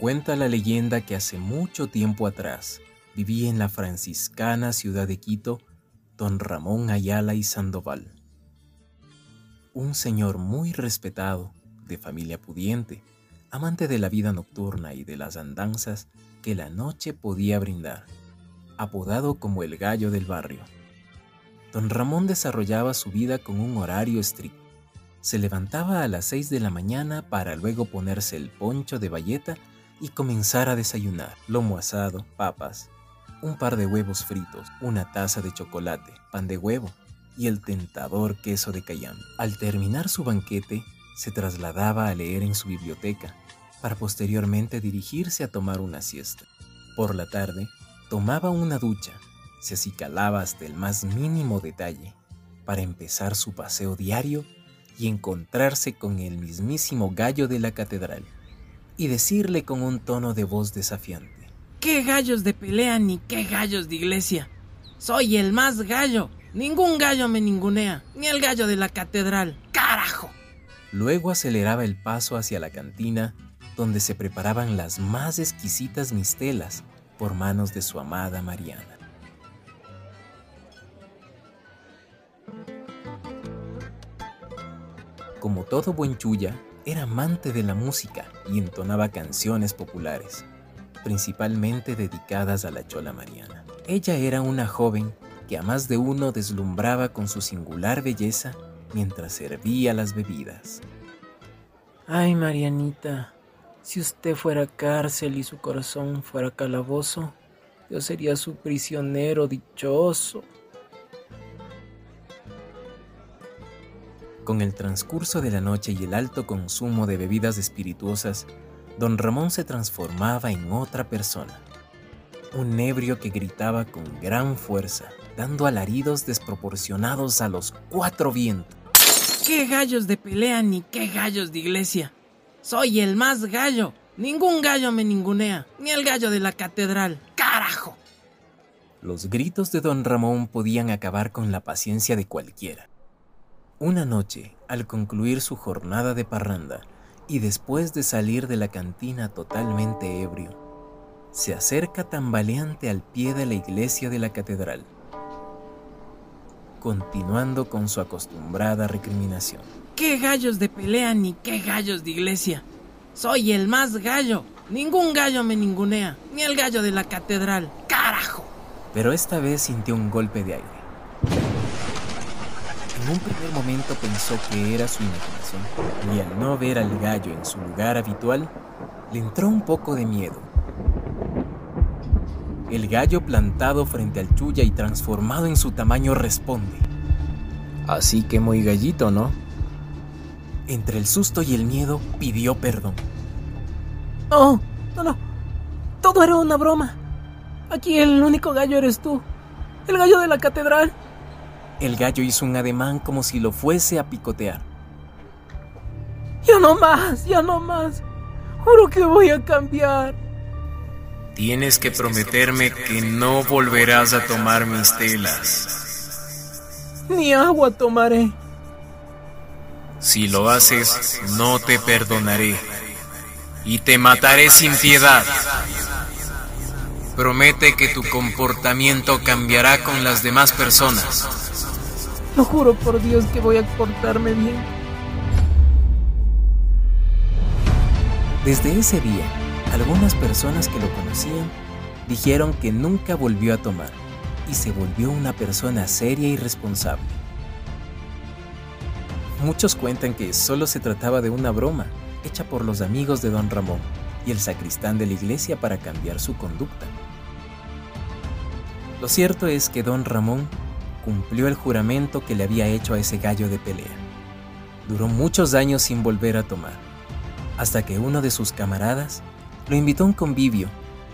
Cuenta la leyenda que hace mucho tiempo atrás vivía en la franciscana ciudad de Quito don Ramón Ayala y Sandoval, un señor muy respetado, de familia pudiente, amante de la vida nocturna y de las andanzas que la noche podía brindar, apodado como el gallo del barrio. Don Ramón desarrollaba su vida con un horario estricto. Se levantaba a las 6 de la mañana para luego ponerse el poncho de bayeta y comenzar a desayunar lomo asado, papas, un par de huevos fritos, una taza de chocolate, pan de huevo y el tentador queso de cayambe. Al terminar su banquete, se trasladaba a leer en su biblioteca, para posteriormente dirigirse a tomar una siesta. Por la tarde, tomaba una ducha, se acicalaba hasta el más mínimo detalle, para empezar su paseo diario y encontrarse con el mismísimo gallo de la catedral y decirle con un tono de voz desafiante. ¿Qué gallos de pelea ni qué gallos de iglesia? Soy el más gallo. Ningún gallo me ningunea, ni el gallo de la catedral. ¡Carajo! Luego aceleraba el paso hacia la cantina, donde se preparaban las más exquisitas mistelas por manos de su amada Mariana. Como todo buen chulla, era amante de la música y entonaba canciones populares, principalmente dedicadas a la chola Mariana. Ella era una joven que a más de uno deslumbraba con su singular belleza mientras servía las bebidas. Ay, Marianita, si usted fuera cárcel y su corazón fuera calabozo, yo sería su prisionero dichoso. Con el transcurso de la noche y el alto consumo de bebidas espirituosas, don Ramón se transformaba en otra persona. Un ebrio que gritaba con gran fuerza, dando alaridos desproporcionados a los cuatro vientos. ¿Qué gallos de pelea ni qué gallos de iglesia? Soy el más gallo. Ningún gallo me ningunea, ni el gallo de la catedral. ¡Carajo! Los gritos de don Ramón podían acabar con la paciencia de cualquiera. Una noche, al concluir su jornada de parranda y después de salir de la cantina totalmente ebrio, se acerca tambaleante al pie de la iglesia de la catedral, continuando con su acostumbrada recriminación. ¿Qué gallos de pelea ni qué gallos de iglesia? Soy el más gallo. Ningún gallo me ningunea, ni el gallo de la catedral. ¡Carajo! Pero esta vez sintió un golpe de aire un primer momento pensó que era su imaginación y al no ver al gallo en su lugar habitual, le entró un poco de miedo. El gallo plantado frente al chulla y transformado en su tamaño responde. Así que muy gallito, ¿no? Entre el susto y el miedo pidió perdón. No, no, no. Todo era una broma. Aquí el único gallo eres tú. El gallo de la catedral. El gallo hizo un ademán como si lo fuese a picotear. Ya no más, ya no más. Juro que voy a cambiar. Tienes que prometerme que no volverás a tomar mis telas. Ni agua tomaré. Si lo haces, no te perdonaré. Y te mataré sin piedad. Promete que tu comportamiento cambiará con las demás personas. Lo juro por Dios que voy a portarme bien. Desde ese día, algunas personas que lo conocían dijeron que nunca volvió a tomar y se volvió una persona seria y responsable. Muchos cuentan que solo se trataba de una broma hecha por los amigos de don Ramón y el sacristán de la iglesia para cambiar su conducta. Lo cierto es que don Ramón cumplió el juramento que le había hecho a ese gallo de pelea. Duró muchos años sin volver a tomar, hasta que uno de sus camaradas lo invitó a un convivio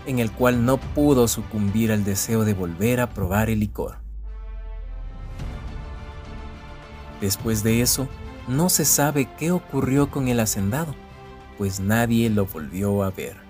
en el cual no pudo sucumbir al deseo de volver a probar el licor. Después de eso, no se sabe qué ocurrió con el hacendado, pues nadie lo volvió a ver.